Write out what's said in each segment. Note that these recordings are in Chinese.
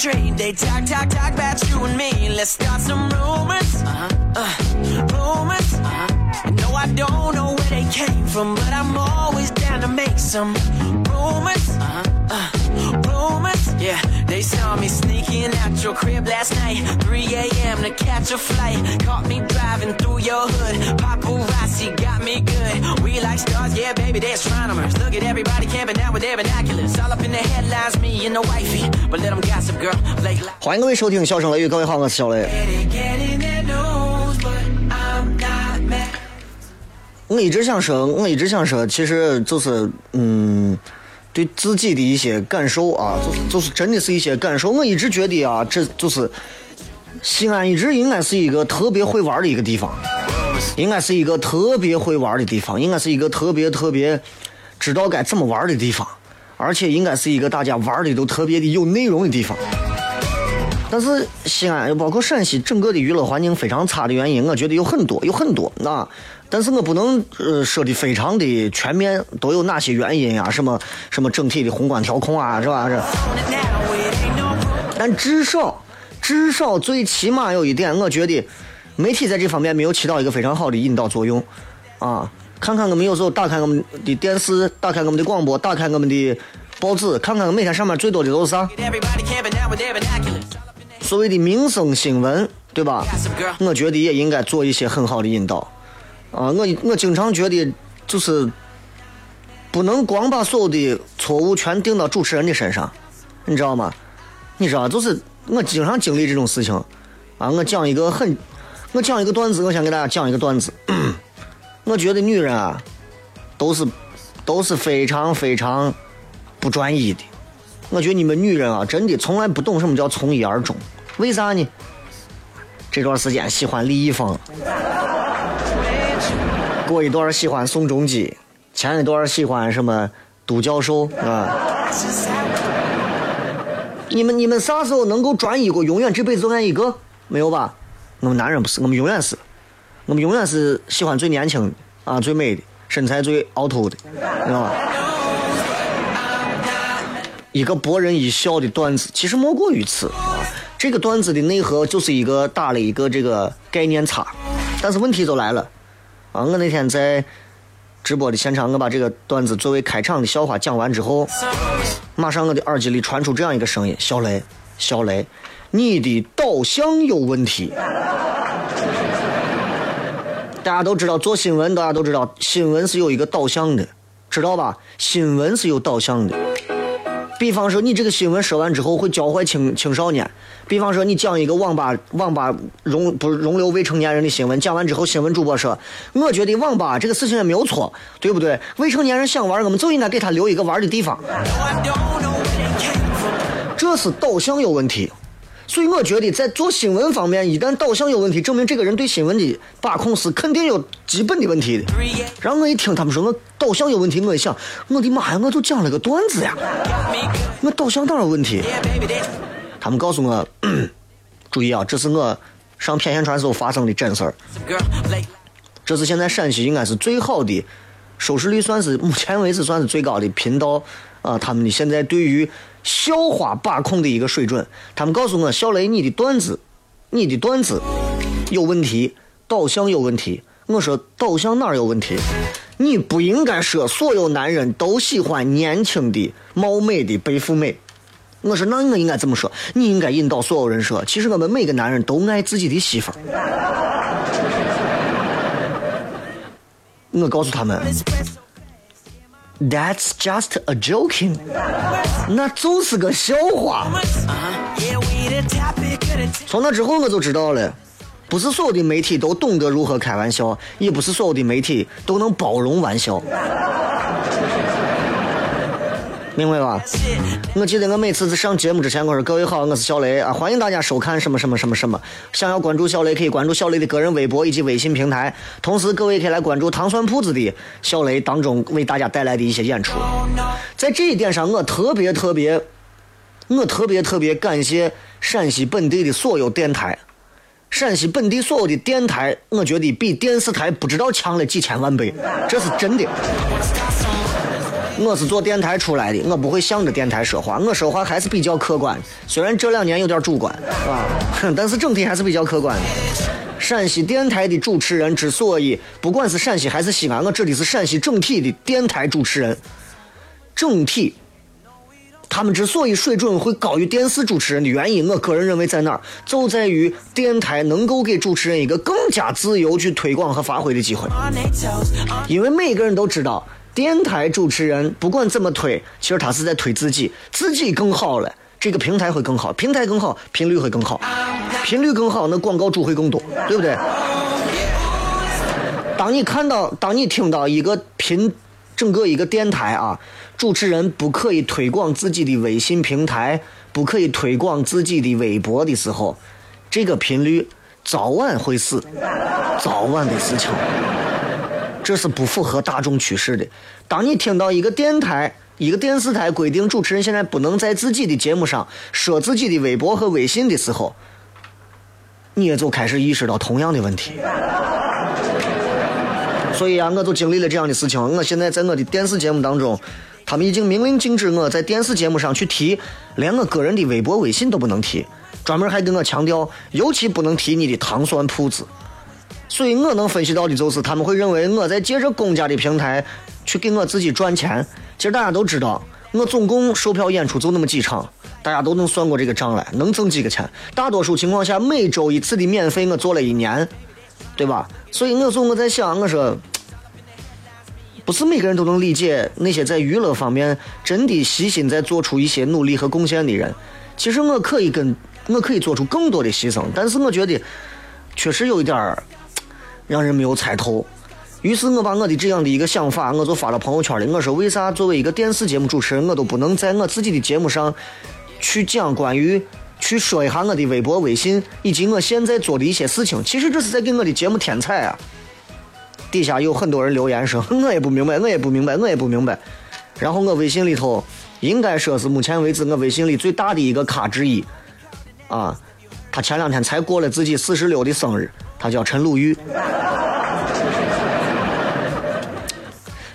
Street. They talk, talk, talk about you and me. Let's start some rumors. Uh-huh. Uh, rumors. Uh-huh. No, I don't know where they came from, but I'm always down to make some rumors. Uh-huh. Uh, rumors. Yeah, they saw me sneaking out your crib last night. 3 a.m. to catch a flight. Caught me driving through your hood. Paparazzi got me good. We like stars, yeah, baby, they're astronomers. Look at everybody camping out with their binoculars. All up in the headlines, me and the wifey. But let them gossip, girl. Blake. 欢迎各位收听《笑声雷雨》，各位好，我是小雷。我一直想说，我一直想说，其实就是，嗯，对自己的一些感受啊，就是就是真的是一些感受。我一直觉得啊，这就是西安一直应该是一个特别会玩的一个地方，应该是一个特别会玩的地方，应该是一个特别特别知道该怎么玩的地方，而且应该是一个大家玩的都特别的有内容的地方。但是西安，包括陕西整个的娱乐环境非常差的原因，我觉得有很多，有很多啊。但是我不能呃说的非常的全面，都有哪些原因啊、什么什么整体的宏观调控啊，是吧？是。但至少，至少最起码有一点，我觉得媒体在这方面没有起到一个非常好的引导作用啊。看看我们有时候打开我们的电视，打开我们的广播，打开我们的报纸，看看每天上面最多的都是啥.所谓的民生新闻，对吧？我觉得也应该做一些很好的引导。啊，我我经常觉得就是不能光把所有的错误全定到主持人的身上，你知道吗？你知道，就是我经常经历这种事情。啊，我讲一个很，我讲一个段子，我想给大家讲一个段子。我觉得女人啊，都是都是非常非常不专一的。我觉得你们女人啊，真的从来不懂什么叫从一而终。为啥呢？这段时间喜欢李易峰，过一段喜欢宋仲基，前一段喜欢什么都教授啊。你们你们啥时候能够专一过？永远这辈子都爱一个？没有吧？我们男人不是，我们永远是，我们永远是喜欢最年轻的啊，最美的，身材最凹凸的，知道吧？一个博人一笑的段子，其实莫过于此啊。这个段子的内核就是一个打了一个这个概念差，但是问题就来了啊！我那天在直播的现场，我把这个段子作为开场的笑话讲完之后，马上我的耳机里传出这样一个声音：“小雷，小雷，你的导向有问题。”大家都知道做新闻，大家都知道新闻是有一个导向的，知道吧？新闻是有导向的。比方说，你这个新闻说完之后会教坏青青少年；比方说，你讲一个网吧网吧容不容留未成年人的新闻，讲完之后，新闻主播说：“我觉得网吧这个事情也没有错，对不对？未成年人想玩，我们就应该给他留一个玩的地方。这是导向有问题。所以我觉得在做新闻方面，一旦导向有问题，证明这个人对新闻的把控是肯定有基本的问题的。然后我一听他们说我导向有问题，我一想，我的妈呀，我就讲了个段子呀，我导向哪有问题？他们告诉我，注意啊，这是我上片线传时候发生的真事儿。这是现在陕西应该是最好的收视率，算是目前为止算是最高的频道啊。他们的现在对于笑话把控的一个水准，他们告诉我，小雷你的段子，你的段子有问题，导向有问题。我说导向哪儿有问题？你不应该说所有男人都喜欢年轻的、貌美的白富美。我说那我应该怎么说，你应该引导所有人说，其实我们每个男人都爱自己的媳妇儿。我告诉他们，That's just a joking，那就是个笑话。从那之后我就知道了，不是所有的媒体都懂得如何开玩笑，也不是所有的媒体都能包容玩笑。明白吧？我记得我每次在上节目之前，我说各位好，我是小雷啊，欢迎大家收看什么什么什么什么。想要关注小雷，可以关注小雷的个人微博以及微信平台。同时，各位可以来关注糖蒜铺子的小雷当中为大家带来的一些演出。在这一点上，我特别特别，我特别特别感谢陕西本地的所有电台。陕西本地所有的电台，我觉得比电视台不知道强了几千万倍，这是真的。我是做电台出来的，我不会向着电台说话，我说话还是比较客观，虽然这两年有点主观，啊，但是整体还是比较客观的。陕西电台的主持人之所以，不管是陕西还是西安，我指的是陕西整体的电台主持人，整体，他们之所以水准会高于电视主持人的原因，我个人认为在哪儿，就在于电台能够给主持人一个更加自由去推广和发挥的机会。因为每个人都知道，电台主持人不管怎么推，其实他是在推自己，自己更好了，这个平台会更好，平台更好，频率会更好，频率更好，那广告主会更多，对不对？当你看到，当你听到一个频，整个一个电台啊，主持人不可以推广自己的微信平台，不可以推广自己的微博的时候，这个频率早晚会死，早晚的事情。这是不符合大众趋势的。当你听到一个电台、一个电视台规定主持人现在不能在自己的节目上说自己的微博和微信的时候，你也就开始意识到同样的问题。所以啊，我就经历了这样的事情。我现在在我的电视节目当中，他们已经明令禁止我在电视节目上去提，连我个人的微博、微信都不能提，专门还跟我强调，尤其不能提你的糖蒜铺子。所以我能分析到的就是，他们会认为我在借着公家的平台去给我自己赚钱。其实大家都知道，我总共售票演出就那么几场，大家都能算过这个账来，能挣几个钱。大多数情况下，每周一次的免费，我做了一年，对吧？所以我说我在想，我说，不是每个人都能理解那些在娱乐方面真的细心在做出一些努力和贡献的人。其实我可以跟我可以做出更多的牺牲，但是我觉得确实有一点儿。让人没有猜透。于是我把我的这样的一个想法，我就发到朋友圈里。我说，为啥作为一个电视节目主持人，我都不能在我自己的节目上去讲关于去说一下我的微博、微信以及我现在做的一些事情？其实这是在给我的节目添彩啊。底下有很多人留言说，我也不明白，我也不明白，我也不明白。然后我微信里头应该说是目前为止我微信里最大的一个咖之一啊，他前两天才过了自己四十六的生日。他叫陈鲁豫，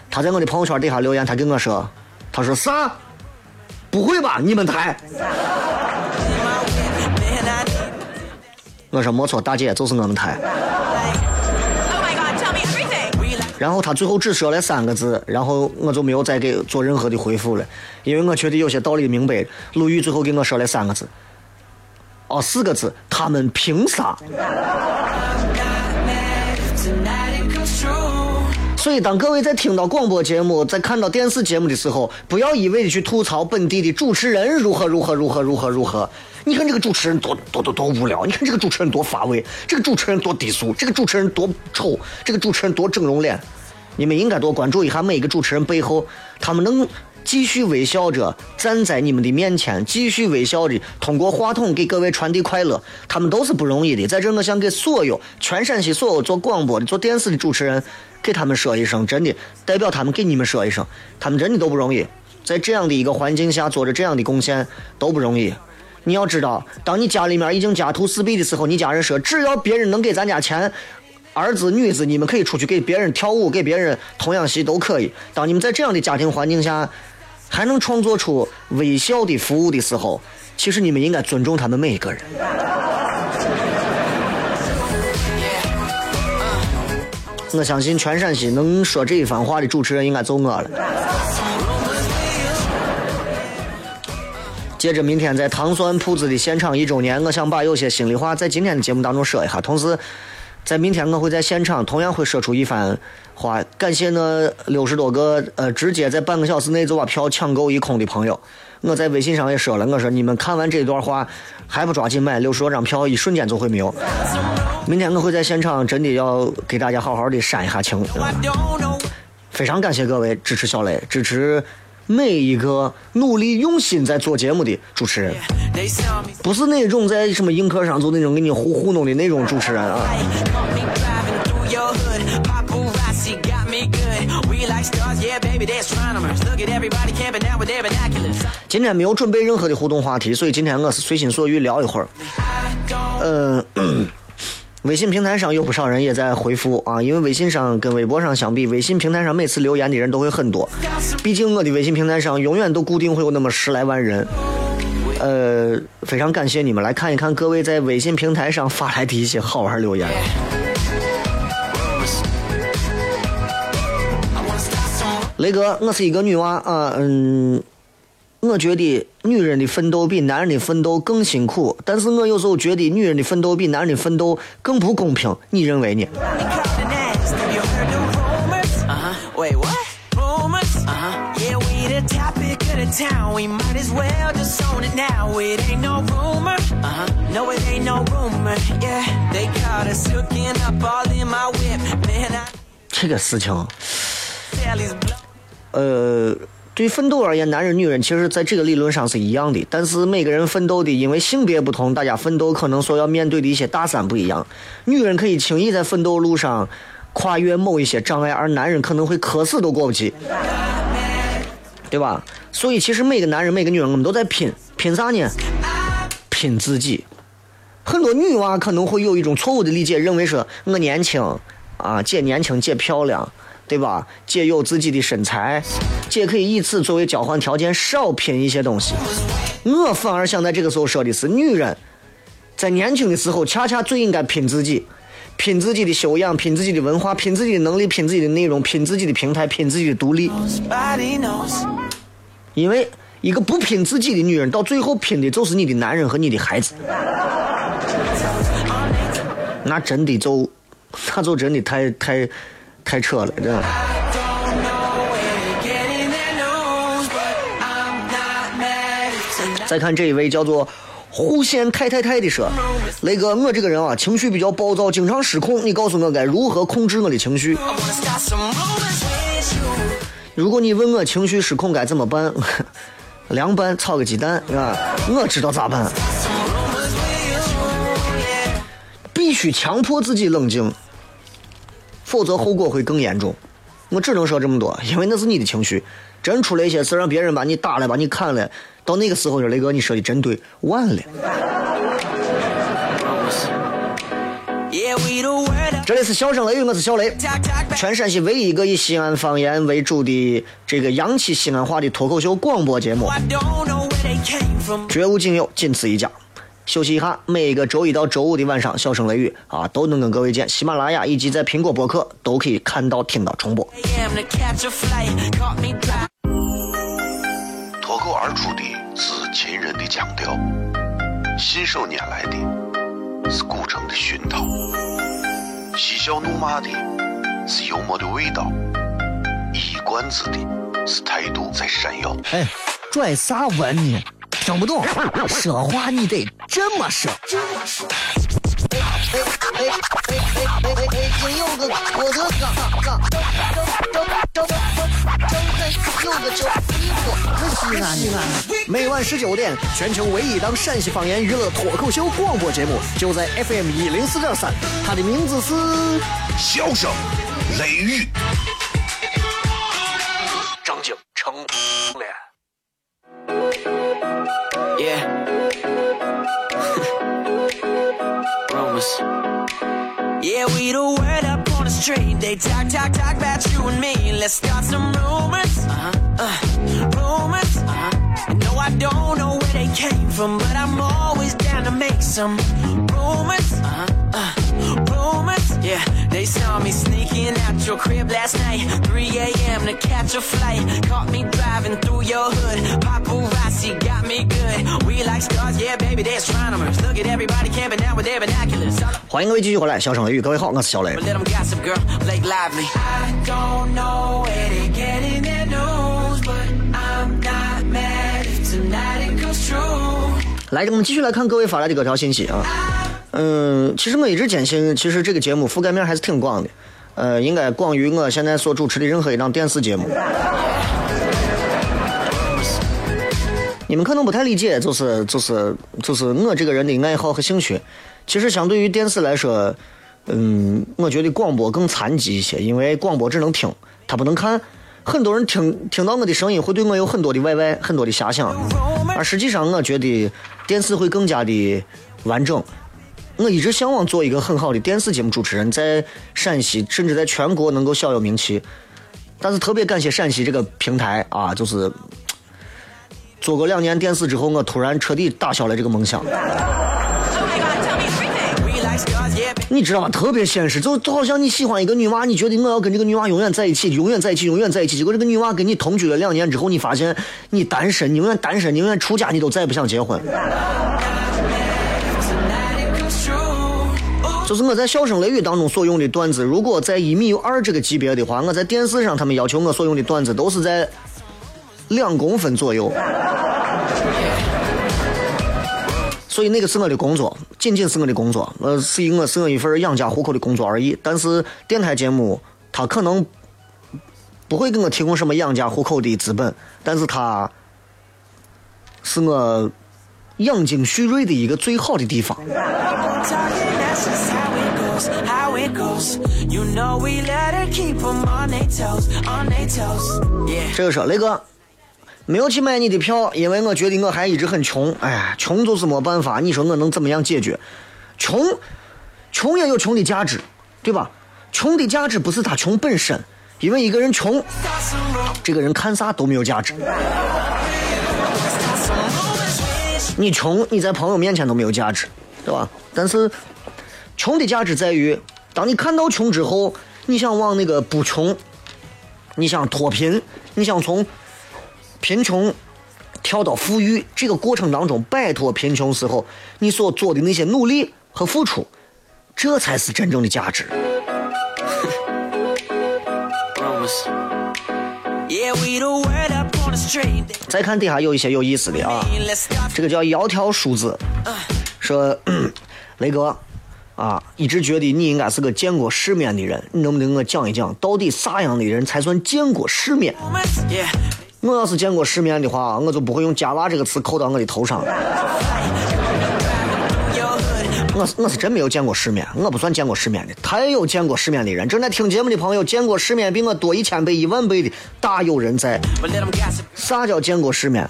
他在我的朋友圈底下留言，他跟我说：“他说啥？不会吧？你们台？”我说没错，大姐就是我们台。然后他最后只说了三个字，然后我就没有再给做任何的回复了，因为我觉得有些道理明白。鲁豫最后给我说了三个字，四个字，他们凭啥？所以，当各位在听到广播节目、在看到电视节目的时候，不要一味的去吐槽本地的主持人如何如何如何如何如何。你看这个主持人多多多多无聊，你看这个主持人多乏味，这个主持人多低俗，这个主持人多丑，这个主持人多整容脸。你们应该多关注一下每一个主持人背后，他们能继续微笑着站在你们的面前，继续微笑着通过话筒给各位传递快乐，他们都是不容易的。在这，我想给所有全陕西所有做广播的、做电视的主持人，给他们说一声，真的代表他们给你们说一声，他们真的都不容易，在这样的一个环境下做着这样的贡献都不容易。你要知道，当你家里面已经家徒四壁的时候，你家人说只要别人能给咱家钱，儿子女子你们可以出去给别人跳舞，给别人童养媳都可以。当你们在这样的家庭环境下，还能创作出微笑的服务的时候，其实你们应该尊重他们每一个人。我相信全陕西能说这一番话的主持人应该就我了。接着明天在糖蒜铺子的现场一周年，我想把有些心里话在今天的节目当中说一下，同时在明天我会在现场同样会说出一番话，感谢那六十多个呃直接在半个小时内就把票抢购一空的朋友。我在微信上也说了，我说你们看完这段话还不抓紧买，六十多张票一瞬间就会没有。明天我会在现场，真的要给大家好好的煽一下情。非常感谢各位支持小雷，支持每一个努力用心在做节目的主持人，不是那种在什么硬壳上做那种给你糊糊弄的那种主持人啊。今天没有准备任何的互动话题，所以今天我是随心所欲聊一会儿。嗯。微信平台上有不少人也在回复啊，因为微信上跟微博上相比，微信平台上每次留言的人都会很多。毕竟我的微信平台上永远都固定会有那么十来万人。呃，非常感谢你们来看一看各位在微信平台上发来的一些好玩留言。雷哥，我是一个女娃啊，嗯，我觉得女人的奋斗比男人的奋斗更辛苦，但是我有时候觉得女人的奋斗比男人的奋斗更不公平，你认为呢? Uh? Uh. Uh 这个事情，呃，对于奋斗而言，男人女人其实在这个理论上是一样的，但是每个人奋斗的，因为性别不同，大家奋斗可能所要面对的一些大山不一样。女人可以轻易在奋斗路上跨越某一些障碍，而男人可能会渴死都过不去，对吧？所以其实每个男人、每个女人，我们都在拼，拼啥呢？拼自己。很多女娃可能会有一种错误的理解，认为说我年轻啊，姐年轻姐漂亮，对吧？姐有自己的身材，姐可以以此作为交换条件，少拼一些东西。我反而想在这个时候说的是，女人在年轻的时候，恰恰最应该拼自己，拼自己的修养，拼自己的文化，拼自己的能力，拼自己的内容，拼自己的平台，拼自己的独立。因为一个不拼自己的女人，到最后拼的就是你的男人和你的孩子。那真的就，那就真的太太开车了，这样。再看这一位叫做“户县太太太”的说：“雷哥，我这个人啊，情绪比较暴躁，经常失控。你告诉我该如何控制我的情绪？如果你问我情绪失控该怎么办，凉拌炒个鸡蛋啊，我知道咋办。必须强迫自己冷静，否则后果会更严重。我只能说这么多，因为那是你的情绪。真出了一些事，让别人把你打了，把你砍了，到那个时候，雷哥，你说的真对，晚了。这里是笑声雷雨，我是小雷，全陕西唯一一个以西安方言为主的这个洋气西安话的脱口秀广播节目，绝无仅有，仅此一家。休息一下，每个周一到周五的晚上，笑声雷雨啊，都能跟各位见。喜马拉雅以及在苹果播客都可以看到、听到重播。脱口而出的是秦人的腔调，信手拈来的是古城的熏陶，嬉笑怒骂的是幽默的味道，一冠子的是态度在闪耀。哎，拽啥文呢？听不懂，说话你得这么说。哎哎哎哎哎哎哎，真有个我的嘎嘎，张张张张张有个叫你我，可是啊你啊！每晚十九点，全球唯一档陕西方言娱乐脱口秀广播节目，就在 FM 一零四点三，它的名字是。笑声，雷雨，张景成 Yeah. Rumors. Yeah, we the word up on the street. They talk, talk, talk about you and me. Let's start some rumors. Uh-huh. Uh, rumors. Uh-huh. No, I don't know where they came from, but I'm always down to make some rumors. Uh-huh. Uh, rumors. Yeah, they saw me sneaking out your crib last night. 3 a.m. to catch a flight. Caught me driving through your hood. Paparazzi got me good. We like stars, yeah, baby, they're astronomers. Look at everybody camping out with their binoculars. 欢迎各位继续回来，小声雷雨，各位好，我是小雷。let them gossip, girl, Blake Lively. I don't know where they getting their news, but I'm not mad if tonight it comes true. 来，我们继续来看各位发来的各条信息啊。嗯，其实我一直坚信，其实这个节目覆盖面还是挺广的，呃，应该广于我现在所主持的任何一档电视节目。你们可能不太理解，就是就是就是我这个人的爱好和兴趣，其实相对于电视来说，嗯，我觉得广播更残疾一些，因为广播只能听，它不能看。很多人听听到我的声音，会对我有很多的 YY，很多的遐想。而实际上，我觉得电视会更加的完整。我一直向往做一个很好的电视节目主持人，在陕西甚至在全国能够小有名气。但是特别感谢陕西这个平台啊，就是做过两年电视之后，我突然彻底打消了这个梦想。你知道吗？特别现实，就就好像你喜欢一个女娃，你觉得我要跟这个女娃永远在一起，永远在一起，永远在一起。结果这个女娃跟你同居了两年之后，你发现你单身，你永远单身，你永远出家，你都再也不想结婚。就是我在笑声雷雨当中所用的段子，如果在一米二这个级别的话，我在电视上他们要求我所用的段子都是在两公分左右。所以那个是我的工作，仅仅是我的工作，呃，是一我是我一份养家糊口的工作而已。但是电台节目，它可能不会给我提供什么养家糊口的资本，但是它是我养精蓄锐的一个最好的地方。这个说雷哥，没有去买你的票，因为我觉得我还一直很穷。哎呀，穷就是没办法，你说我能怎么样解决？穷，穷也有穷的价值，对吧？穷的价值不是他穷本身，因为一个人穷，这个人看啥都没有价值。你穷，你在朋友面前都没有价值，对吧？但是，穷的价值在于，当你看到穷之后，你想往那个不穷，你想脱贫，你想从贫穷跳到富裕这个过程当中摆脱贫穷时候，你所做的那些努力和付出，这才是真正的价值。再看底下有一些有意思的啊，这个叫窈窕淑子，说雷哥啊，一直觉得你应该是个见过世面的人，你能不能给我讲一讲，到底啥样的人才算见过世面？Yeah. 我要是见过世面的话，我就不会用“加辣”这个词扣到我的头上。我是我是真没有见过世面，我不算见过世面的，太有见过世面的人。正在听节目的朋友，见过世面比我多一千倍、一万倍的大有人在。啥叫见过世面？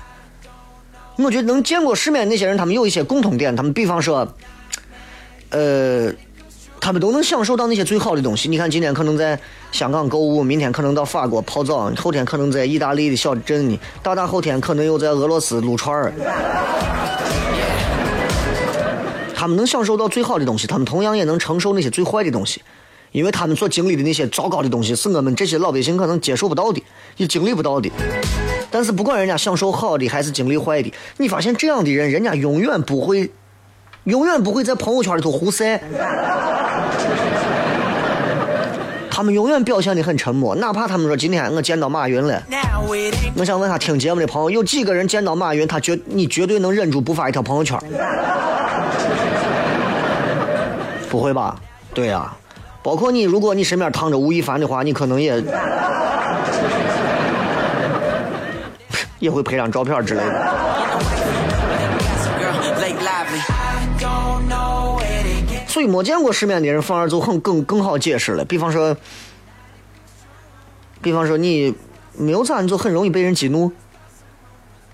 我觉得能见过世面那些人，他们有一些共同点。他们比方说，呃，他们都能享受到那些最好的东西。你看，今天可能在香港购物，明天可能到法国泡澡，后天可能在意大利的小镇呢，大大后天可能又在俄罗斯撸串儿。他们能享受到最好的东西，他们同样也能承受那些最坏的东西，因为他们所经历的那些糟糕的东西，是我们这些老百姓可能接受不到的，也经历不到的。但是不管人家享受好的还是经历坏的，你发现这样的人，人家永远不会，永远不会在朋友圈里头胡晒。他们永远表现的很沉默，哪怕他们说今天我见到马云了，我想问下听节目的朋友，有几个人见到马云，他绝你绝对能忍住不发一条朋友圈？不会吧？对呀、包括你，如果你身边躺着吴亦凡的话，你可能也 也会拍张照片之类的。所以没见过世面的人反而就很更更好解释了。比方说，比方说你没有咋，你就很容易被人激怒，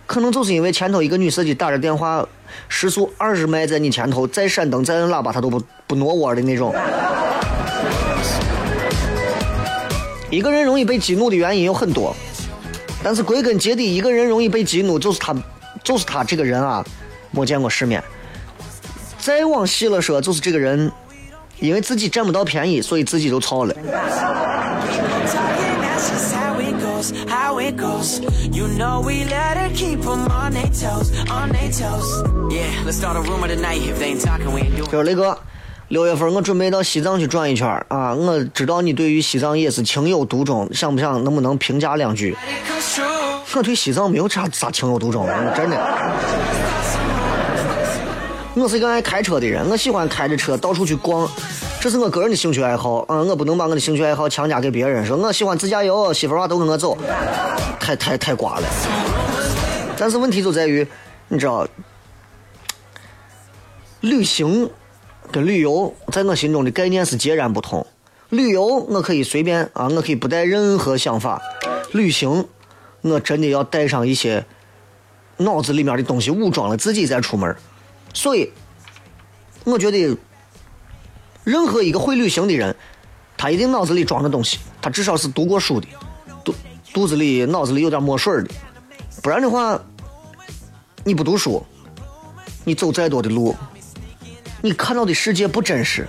可能就是因为前头一个女司机打着电话，时速二十迈在你前头，再闪灯再摁喇叭，她都不不挪窝的那种。一个人容易被激怒的原因有很多，但是归根结底，一个人容易被激怒，就是他，就是他这个人啊，没见过世面。再往细了说，就是这个人，因为自己占不到便宜，所以自己就操了。这是雷哥，六月份我准备到西藏去转一圈啊！我知道你对于西藏也是情有独钟，想不想能不能评价两句.我对西藏没有啥啥情有独钟真的。我是一个爱开车的人，我喜欢开着车到处去逛，这是我个人的兴趣爱好。嗯，我不能把我的兴趣爱好强加给别人，说我喜欢自驾游，媳妇儿娃都跟我走，太太太瓜了。但是问题就在于，你知道，旅行跟旅游在我心中的概念是截然不同。旅游我可以随便啊，我可以不带任何想法；旅行，我真的要带上一些脑子里面的东西，武装了自己再出门。所以，我觉得任何一个会旅行的人，他一定脑子里装着东西，他至少是读过书的，肚肚子里脑子里有点墨水的，不然的话，你不读书，你走再多的路，你看到的世界不真实。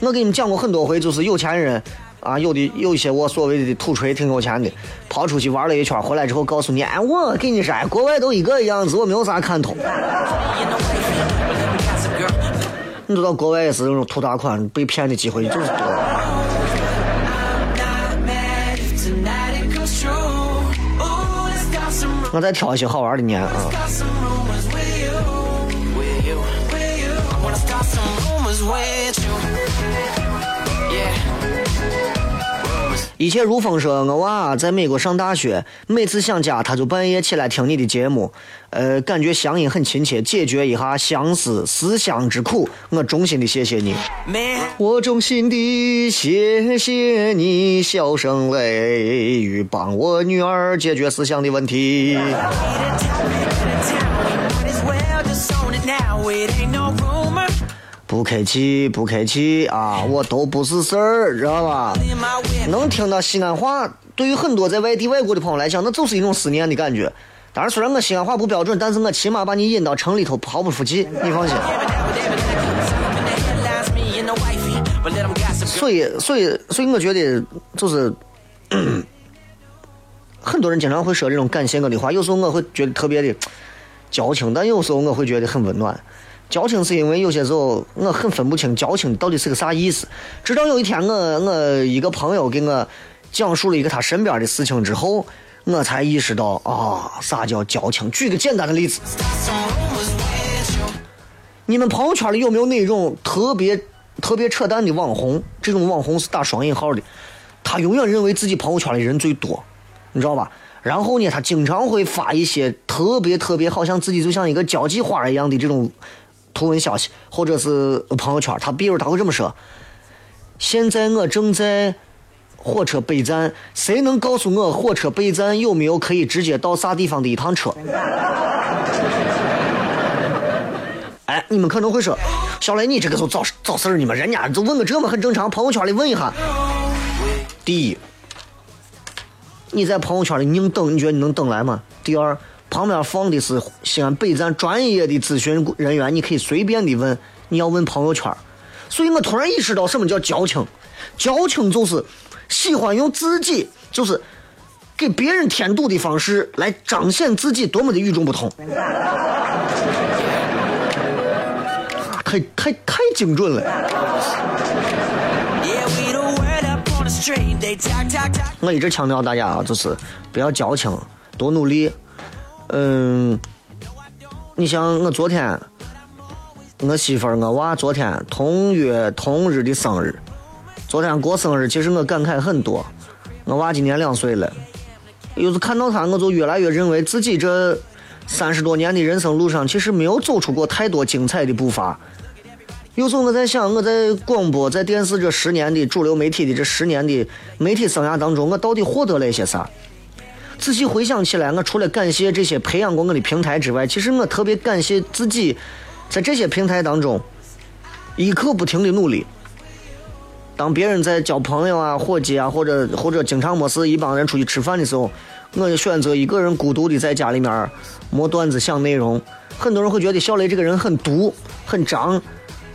我给你们讲过很多回，就是有钱人啊，有的有一些我所谓的土锤挺有钱的，跑出去玩了一圈，回来之后告诉你，哎，我跟你说，国外都一个样子，我没有啥看头。你都到国外也是那种图大款被骗的机会就是多。我再挑一些好玩的念啊。一切如风说，我娃在美国上大学，每次想家他就半夜起来听你的节目，呃，感觉乡音很亲切，解决一下相思思乡之苦。我衷心的谢谢你，Man, 我衷心的谢谢你，笑声雷雨，帮我女儿解决思想的问题。不客气，不客气啊，我都不是事儿，知道吧.能听到西安话，对于很多在外地外国的朋友来讲，那就是一种思念的感觉。当然，虽然我西安话不标准，但是我起码把你引到城里头毫不服气，你放心。所以，所以，所以，我觉得就是，很多人经常会说这种感谢我的话，有时候我会觉得特别的矫情，但有时候我会觉得很温暖。矫情是因为有些时候我很分不清矫情到底是个啥意思。直到有一天我我一个朋友给我讲述了一个他身边的事情之后，我才意识到啊，啥叫矫情。举个简单的例子，你们朋友圈里有没有那种特别特别扯淡的网红？这种网红是打双引号的，他永远认为自己朋友圈里人最多，你知道吧？然后呢，他经常会发一些特别特别好像自己就像一个交际花一样的这种图文消息，或者是朋友圈。他比如他会这么说：“现在我正在火车北站，谁能告诉我火车北站有没有可以直接到啥地方的一趟车？” 哎，你们可能会说，小雷，你这个就找找事儿呢嘛？人家就问个这么很正常，朋友圈里问一下。第一，你在朋友圈里硬等，你觉得你能等来吗？第二，旁边放的是西安北站专业的咨询人员，你可以随便的问，你要问朋友圈。所以我突然意识到什么叫矫情，矫情就是喜欢用自己就是给别人添堵的方式来彰显自己多么的与众不同。太太太精准了。我一直强调大家啊，就是不要矫情，多努力。嗯，你像我昨天，我媳妇儿、我娃昨天同月同日的生日，昨天过生日，其实我感慨很多。我娃今年两岁了，有时看到他，我就越来越认为自己这三十多年的人生路上，其实没有走出过太多精彩的步伐。有时候我在想，我在广播、在电视这十年的主流媒体的这十年的媒体生涯当中，我到底获得了一些啥？仔细回想起来，我除了感谢这些培养过我的平台之外，其实我特别感谢自己，在这些平台当中一刻不停的努力。当别人在交朋友啊、伙计啊，或者或者经常没事一帮人出去吃饭的时候，我就选择一个人孤独的在家里面磨段子、想内容。很多人会觉得小雷这个人很毒、很张，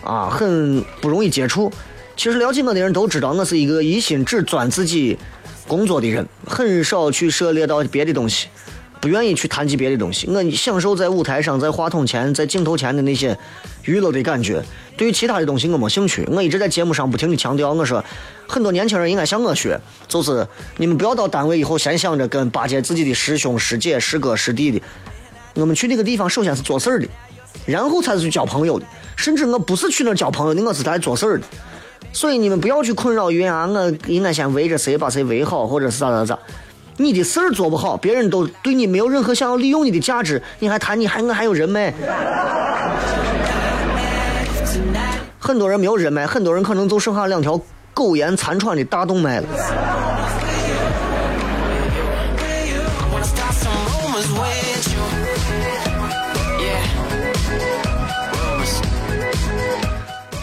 啊，很不容易接触。其实了解我的人都知道，我是一个一心只钻自己工作的人，很少去涉猎到别的东西，不愿意去谈及别的东西。我享受在舞台上、在话筒前、在镜头前的那些娱乐的感觉。对于其他的东西，我没兴趣。我一直在节目上不停的强调，我说很多年轻人应该向我学，就是你们不要到单位以后先想着跟巴结自己的师兄师姐、师哥师弟的。我们去那个地方，首先是做事儿的，然后才是去交朋友的。甚至我不是去那儿交朋友的，我是来做事儿的。所以你们不要去困扰于啊，我应该先围着谁把谁围好，或者是咋咋咋。你的事儿做不好，别人都对你没有任何想要利用你的价值，你还谈你还我还有人脉？很多人没有人脉，很多人可能就剩下两条苟延残喘的大动脉了。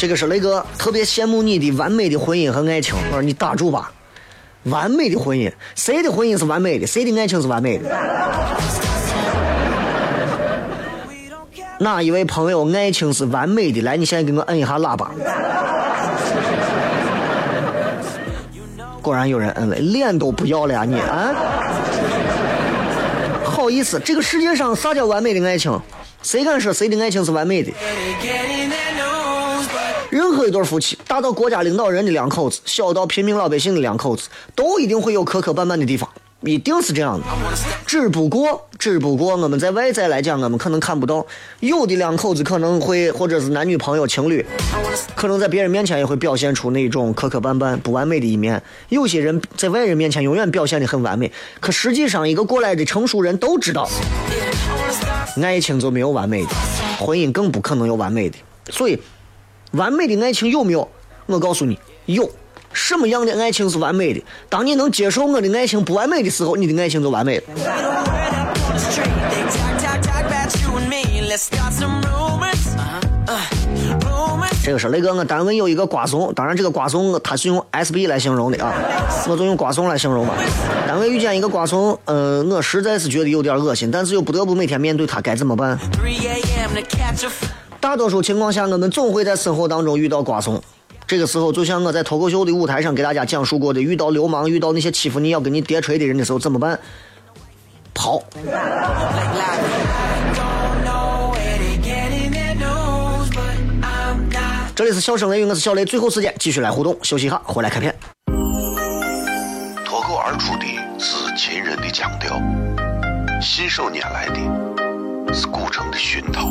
这个是雷哥特别羡慕你的完美的婚姻和爱情。我说你打住吧，完美的婚姻，谁的婚姻是完美的？谁的爱情是完美的？哪一位朋友爱情是完美的？来，你现在给我摁一下喇叭。果然有人摁了，脸都不要了呀你啊！好意思，这个世界上啥叫完美的爱情？谁敢说谁的爱情是完美的？任何一对夫妻，大到国家领导人的两口子，小到平民老百姓的两口子，都一定会有磕磕绊绊的地方，一定是这样的。只不过，只不过我们在外在来讲，我们可能看不到，有的两口子可能会，或者是男女朋友、情侣，可能在别人面前也会表现出那种磕磕绊绊、不完美的一面。有些人在外人面前永远表现的很完美，可实际上，一个过来的成熟人都知道，爱情就没有完美的，婚姻更不可能有完美的。所以，完美的爱情有没有？我告诉你，有。什么样的爱情是完美的？当你能接受我的爱情不完美的时候，你的爱情就完美了。Uh. 这个是雷哥，我单位有一个瓜怂，当然这个瓜怂他是用 SB 来形容的啊，我就用瓜怂来形容吧。单位遇见一个瓜怂，呃，我实在是觉得有点恶心，但是又不得不每天面对他，该怎么办？大多数情况下，我们总会在生活当中遇到瓜怂。这个时候，就像我在脱口秀的舞台上给大家讲述过的，遇到流氓、遇到那些欺负你要跟你叠锤的人的时候怎么办？跑！这里是笑声雷，我是小雷。最后时间继续来互动，休息一下，回来开片。脱口而出的是秦人的腔调，信手拈来的是古城的熏陶，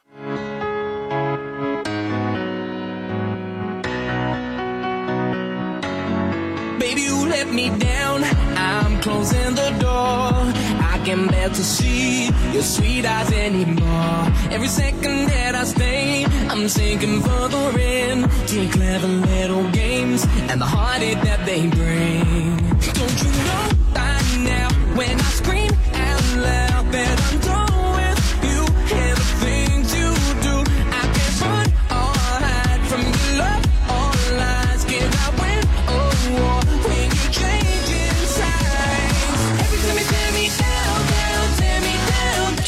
Me down. I'm closing the door. I can't bear to see your sweet eyes anymore. Every second that I stay, I'm sinking further in to clever little games and the heartache that they bring. Don't you know by now when I scream out loud that I'm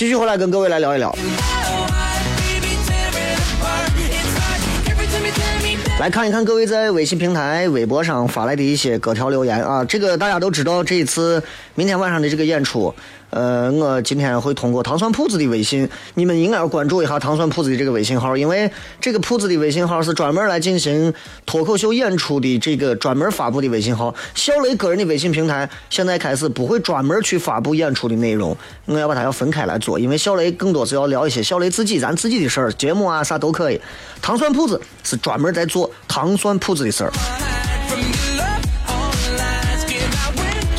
继续回来跟各位来聊一聊。来看一看各位在微信平台、微博上发来的一些各条留言啊，这个大家都知道，这一次明天晚上的这个演出，呃，我今天会通过糖蒜铺子的微信，你们应该要关注一下糖蒜铺子的这个微信号，因为这个铺子的微信号是专门来进行脱口秀演出的这个专门发布的微信号。小雷个人的微信平台现在开始不会专门去发布演出的内容，我要把它要分开来做，因为小雷更多是要聊一些小雷自己咱自己的事儿，节目啊啥都可以。糖蒜铺子是专门在做糖蒜铺子的事儿。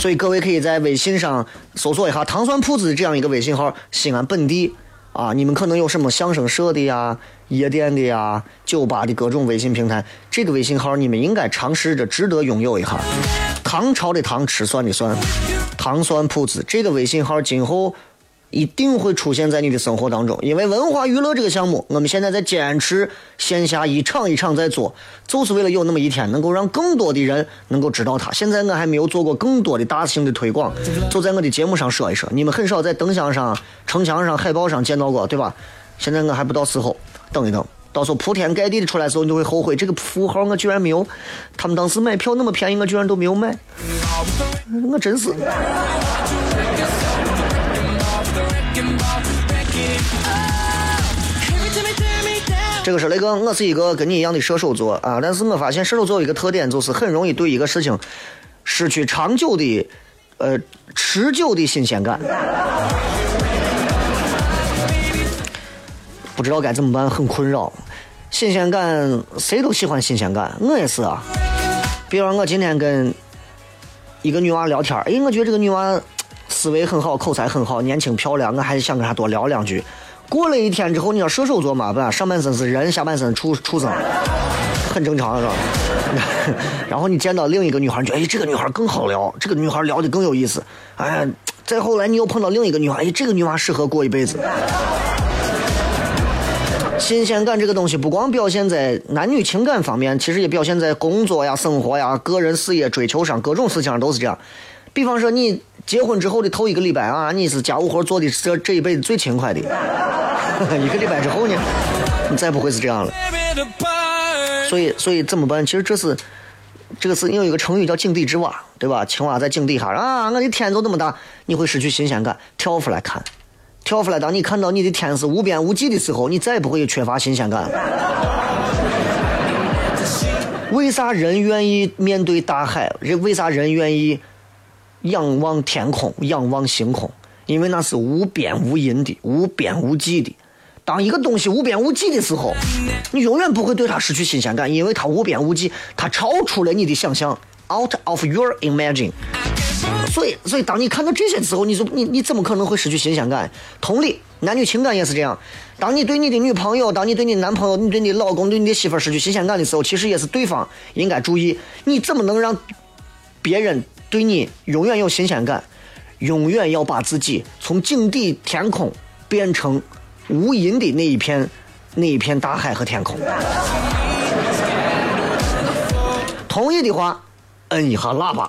所以各位可以在微信上搜索一下“糖蒜铺子”这样一个微信号，西安本地啊，你们可能有什么相声社的呀、夜店的呀、酒吧的各种微信平台，这个微信号你们应该尝试着值得拥有一下。唐朝的唐，吃蒜的蒜，糖蒜铺子这个微信号今后一定会出现在你的生活当中，因为文化娱乐这个项目，我们现在在坚持线下一场一场在做，就是为了有那么一天能够让更多的人能够知道它。现在我还没有做过更多的大型的推广，就在我的节目上说一说。你们很少在灯箱上、城墙上、海报上见到过，对吧？现在我还不到时候，等一等。到时候铺天盖地的出来的时候，你就会后悔，这个符号我居然没有。他们当时买票那么便宜，我居然都没有买，我真是。这个是雷哥，我是一个跟你一样的射手座啊，但是我发现射手座有一个特点，就是很容易对一个事情失去长久的、呃持久的新鲜感。不知道该怎么办，很困扰。新鲜感，谁都喜欢新鲜感，我也是啊。比方我今天跟一个女娃聊天，哎，我觉得这个女娃思维很好，口才很好，年轻漂亮，我还想跟她多聊两句。过了一天之后，你要射手座嘛，不，上半身是人，下半身畜畜生，很正常是吧？然后你见到另一个女孩，你觉得哎，这个女孩更好聊，这个女孩聊的更有意思。哎，再后来你又碰到另一个女孩，哎，这个女娃适合过一辈子。新鲜感这个东西，不光表现在男女情感方面，其实也表现在工作呀、生活呀、个人事业追求上，各种事情上都是这样。比方说，你结婚之后的头一个礼拜啊，你是家务活做的这这一辈子最勤快的，一个礼拜之后呢，你再不会是这样了。所以，所以怎么办？其实这是这个是有一个成语叫井底之蛙，对吧？青蛙在井底下啊，我的天都这么大，你会失去新鲜感，跳出来看。跳出来！当你看到你的天是无边无际的时候，你再也不会缺乏新鲜感。为啥人愿意面对大海？人为啥人愿意仰望天空、仰望星空？因为那是无边无垠的、无边无际的。当一个东西无边无际的时候，你永远不会对它失去新鲜感，因为它无边无际，它超出了你的想象，out of your imagine。所以，所以当你看到这些时候，你就你你怎么可能会失去新鲜感？同理，男女情感也是这样。当你对你的女朋友，当你对你男朋友，你对你老公，对你的媳妇失去新鲜感的时候，其实也是对方应该注意，你怎么能让别人对你永远有新鲜感？永远要把自己从井底天空变成无垠的那一片那一片大海和天空。同意的话。摁一下喇叭。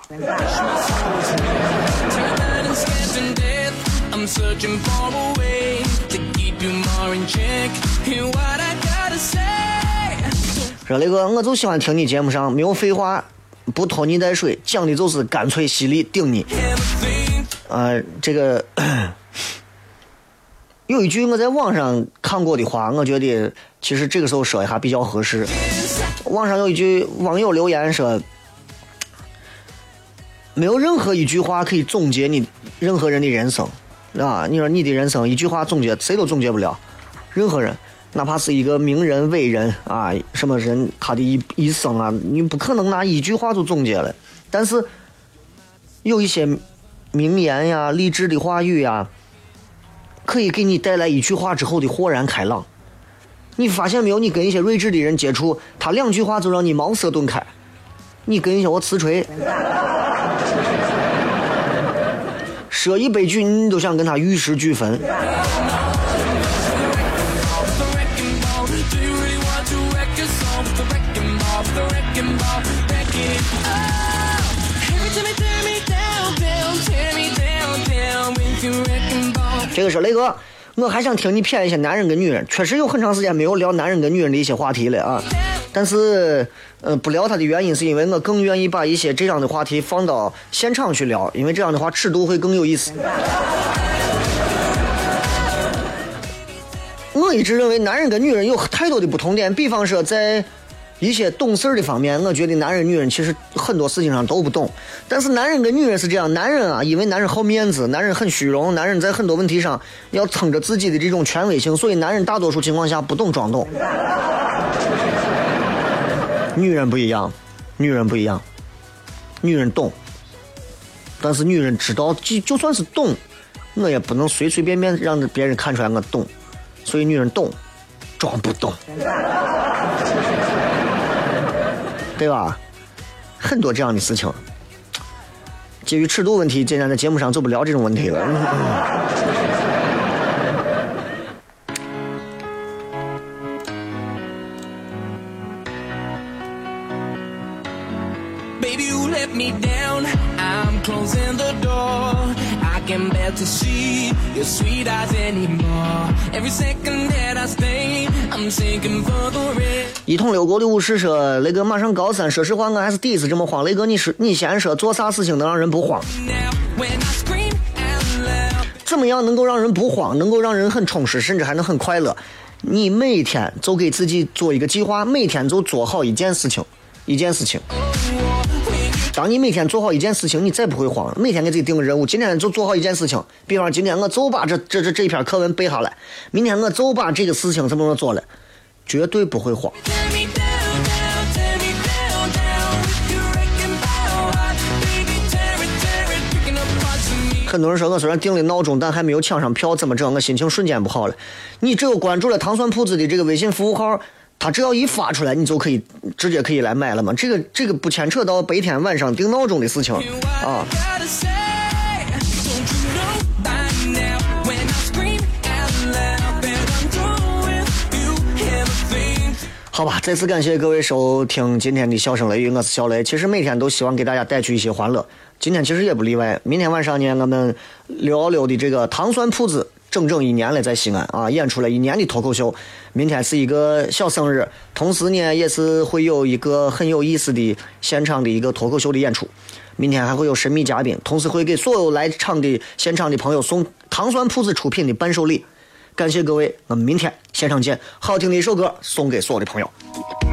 说雷哥，我就喜欢听你节目上没有废话，不拖泥带水，讲的就是干脆犀利，顶你。呃，这个 有一句我在网上看过的话，我觉得其实这个时候说一下比较合适。网上有一句网友留言说。没有任何一句话可以总结你任何人的人生，啊，你说你的人生一句话总结谁都总结不了，任何人，哪怕是一个名人伟人啊，什么人他的一一生啊，你不可能拿一句话就总结了。但是有一些名言呀、励志的话语呀，可以给你带来一句话之后的豁然开朗。你发现没有？你跟一些睿智的人接触，他两句话就让你茅塞顿开。你跟一些我瓷锤。说一百句，你都想跟他玉石俱焚。这个是雷哥，我还想听你谝一些男人跟女人，确实有很长时间没有聊男人跟女人的一些话题了啊。但是，呃，不聊他的原因是因为我更愿意把一些这样的话题放到现场去聊，因为这样的话尺度会更有意思。我一直认为男人跟女人有太多的不同点，比方说在一些懂事的方面，我觉得男人女人其实很多事情上都不懂。但是男人跟女人是这样，男人啊，因为男人好面子，男人很虚荣，男人在很多问题上要撑着自己的这种权威性，所以男人大多数情况下不懂装懂。女人不一样，女人不一样，女人懂，但是女人知道，就就算是懂，我也不能随随便便让别人看出来我懂，所以女人懂，装不懂，对吧？很多这样的事情。基于尺度问题，今天在节目上做不了这种问题了。Your sweet eyes anymore. Every second that I stay, I'm sinking for the red. 一桶六国的武士说：“雷哥马上高三，说实话我还是第一次这么慌。雷哥，你是你先说做啥事情能让人不慌怎么样能够让人不慌，能够让人很充实，甚至还能很快乐？你每天就给自己做一个计划，每天就做好一件事情，一件事情。当你每天做好一件事情，你再不会慌。每天给自己定个任务，今天就做好一件事情。比方今天我就把这这这这一篇课文背下来，明天我就把这个事情怎么怎么做了，绝对不会慌。很多人说我虽然定了闹钟，但还没有抢上票，怎么整？我心情瞬间不好了。你只有关注了糖蒜铺子的这个微信服务号，他只要一发出来，你就可以直接可以来买了嘛。这个这个不牵扯到白天晚上定闹钟的事情啊。好吧，再次感谢各位收听今天的笑声雷雨，我是小雷。其实每天都希望给大家带去一些欢乐，今天其实也不例外。明天晚上呢，我们六幺六的这个糖蒜铺子整整一年了，在西安啊演出了一年的脱口秀。明天是一个小生日，同时呢也是会有一个很有意思的现场的一个脱口秀的演出。明天还会有神秘嘉宾，同时会给所有来场的现场的朋友送糖蒜铺子出品的伴手礼。感谢各位，我们明天现场见。好听的一首歌送给所有的朋友。